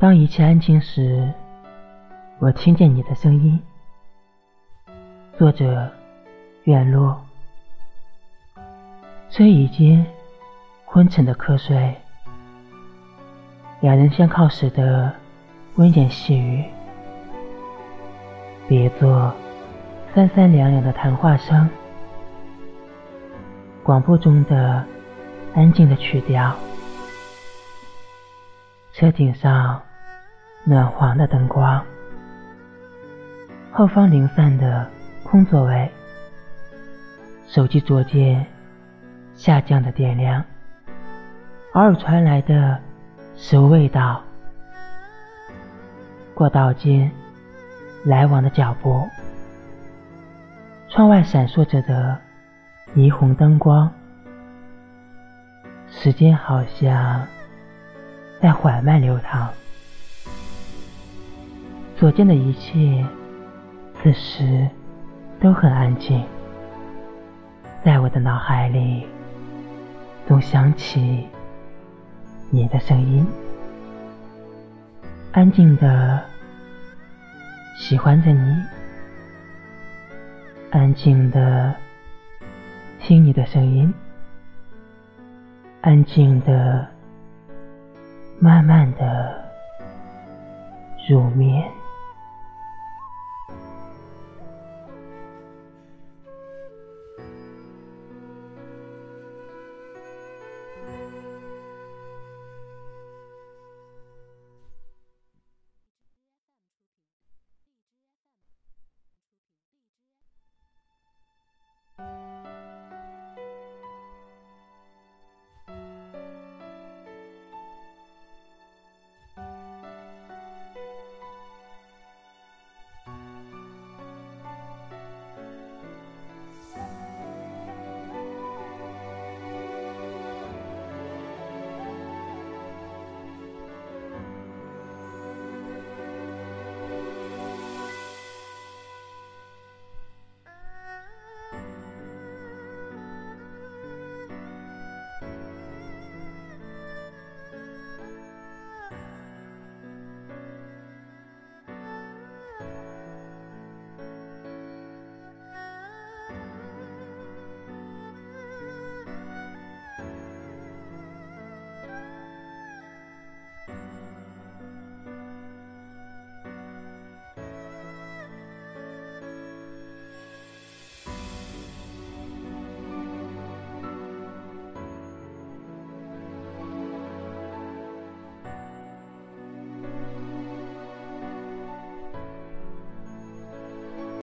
当一切安静时，我听见你的声音。作者：远落。睡已间，昏沉的瞌睡。两人相靠时的温言细语，别作三三两两的谈话声。广播中的安静的曲调。车顶上。暖黄的灯光，后方零散的空座位，手机左键下降的电量，偶尔传来的食物味道，过道间来往的脚步，窗外闪烁着的霓虹灯光，时间好像在缓慢流淌。所见的一切，此时都很安静。在我的脑海里，总响起你的声音，安静的喜欢着你，安静的听你的声音，安静的慢慢的入眠。